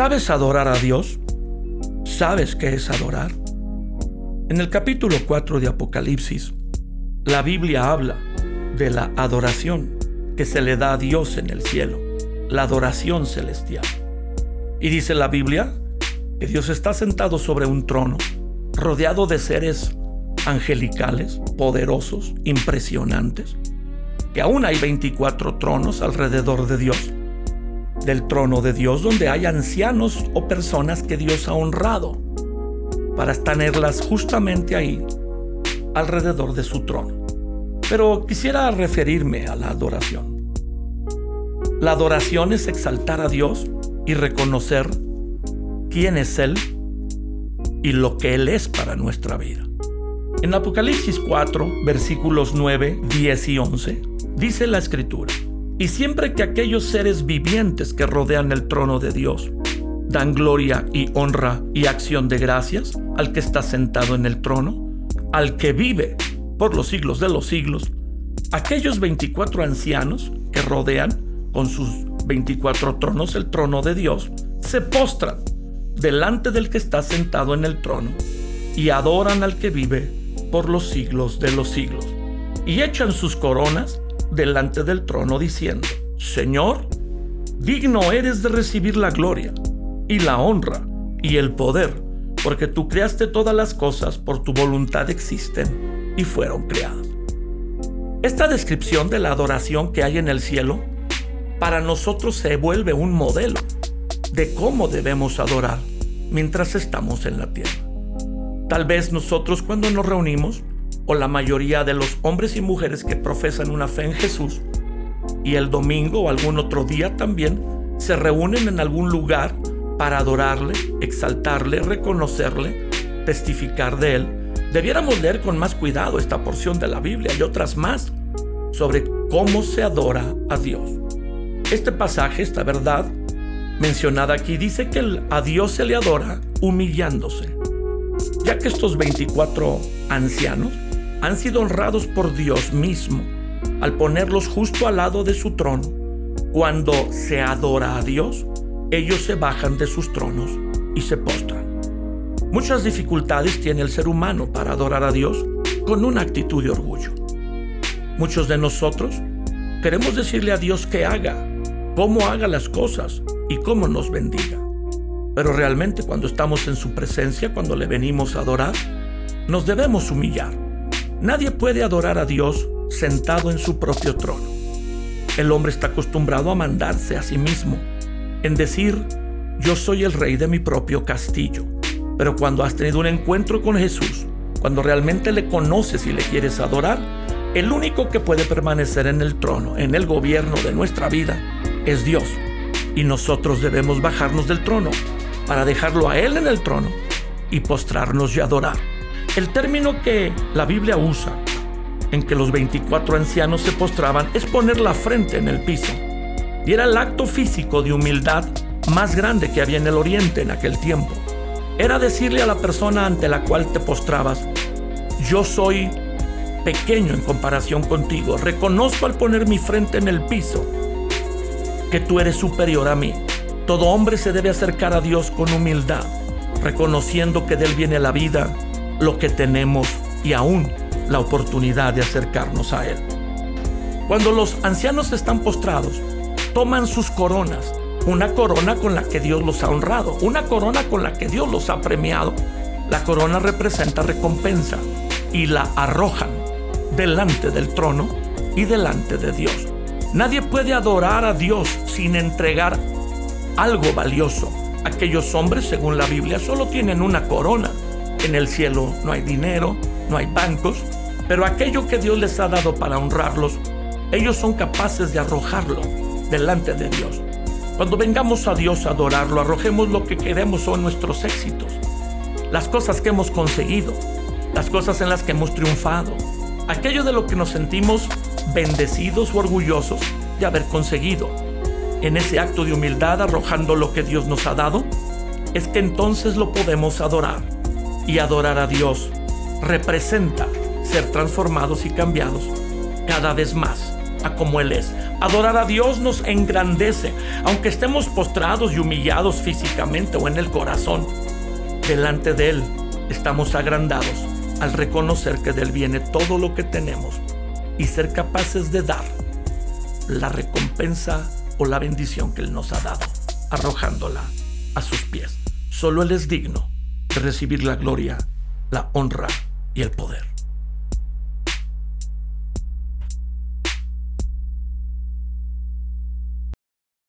¿Sabes adorar a Dios? ¿Sabes qué es adorar? En el capítulo 4 de Apocalipsis, la Biblia habla de la adoración que se le da a Dios en el cielo, la adoración celestial. Y dice la Biblia que Dios está sentado sobre un trono, rodeado de seres angelicales, poderosos, impresionantes, que aún hay 24 tronos alrededor de Dios del trono de Dios donde hay ancianos o personas que Dios ha honrado para tenerlas justamente ahí alrededor de su trono. Pero quisiera referirme a la adoración. La adoración es exaltar a Dios y reconocer quién es Él y lo que Él es para nuestra vida. En Apocalipsis 4, versículos 9, 10 y 11, dice la escritura, y siempre que aquellos seres vivientes que rodean el trono de Dios dan gloria y honra y acción de gracias al que está sentado en el trono, al que vive por los siglos de los siglos, aquellos 24 ancianos que rodean con sus 24 tronos el trono de Dios, se postran delante del que está sentado en el trono y adoran al que vive por los siglos de los siglos, y echan sus coronas delante del trono diciendo, Señor, digno eres de recibir la gloria y la honra y el poder, porque tú creaste todas las cosas, por tu voluntad existen y fueron creadas. Esta descripción de la adoración que hay en el cielo, para nosotros se vuelve un modelo de cómo debemos adorar mientras estamos en la tierra. Tal vez nosotros cuando nos reunimos o la mayoría de los hombres y mujeres que profesan una fe en Jesús y el domingo o algún otro día también se reúnen en algún lugar para adorarle, exaltarle, reconocerle, testificar de él, debiéramos leer con más cuidado esta porción de la Biblia y otras más sobre cómo se adora a Dios. Este pasaje, esta verdad mencionada aquí, dice que a Dios se le adora humillándose, ya que estos 24 ancianos han sido honrados por Dios mismo al ponerlos justo al lado de su trono. Cuando se adora a Dios, ellos se bajan de sus tronos y se postran. Muchas dificultades tiene el ser humano para adorar a Dios con una actitud de orgullo. Muchos de nosotros queremos decirle a Dios que haga, cómo haga las cosas y cómo nos bendiga. Pero realmente cuando estamos en su presencia, cuando le venimos a adorar, nos debemos humillar Nadie puede adorar a Dios sentado en su propio trono. El hombre está acostumbrado a mandarse a sí mismo, en decir, yo soy el rey de mi propio castillo. Pero cuando has tenido un encuentro con Jesús, cuando realmente le conoces y le quieres adorar, el único que puede permanecer en el trono, en el gobierno de nuestra vida, es Dios. Y nosotros debemos bajarnos del trono para dejarlo a Él en el trono y postrarnos y adorar. El término que la Biblia usa en que los 24 ancianos se postraban es poner la frente en el piso. Y era el acto físico de humildad más grande que había en el oriente en aquel tiempo. Era decirle a la persona ante la cual te postrabas, yo soy pequeño en comparación contigo. Reconozco al poner mi frente en el piso que tú eres superior a mí. Todo hombre se debe acercar a Dios con humildad, reconociendo que de Él viene la vida, lo que tenemos y aún la oportunidad de acercarnos a Él. Cuando los ancianos están postrados, toman sus coronas, una corona con la que Dios los ha honrado, una corona con la que Dios los ha premiado. La corona representa recompensa y la arrojan delante del trono y delante de Dios. Nadie puede adorar a Dios sin entregar algo valioso. Aquellos hombres, según la Biblia, solo tienen una corona en el cielo no hay dinero, no hay bancos, pero aquello que Dios les ha dado para honrarlos, ellos son capaces de arrojarlo delante de Dios. Cuando vengamos a Dios a adorarlo, arrojemos lo que queremos son nuestros éxitos, las cosas que hemos conseguido, las cosas en las que hemos triunfado, aquello de lo que nos sentimos bendecidos o orgullosos de haber conseguido. En ese acto de humildad, arrojando lo que Dios nos ha dado, es que entonces lo podemos adorar y adorar a Dios representa ser transformados y cambiados cada vez más a como Él es. Adorar a Dios nos engrandece, aunque estemos postrados y humillados físicamente o en el corazón. Delante de Él estamos agrandados al reconocer que de Él viene todo lo que tenemos y ser capaces de dar la recompensa o la bendición que Él nos ha dado, arrojándola a sus pies. Solo Él es digno recibir la gloria, la honra y el poder.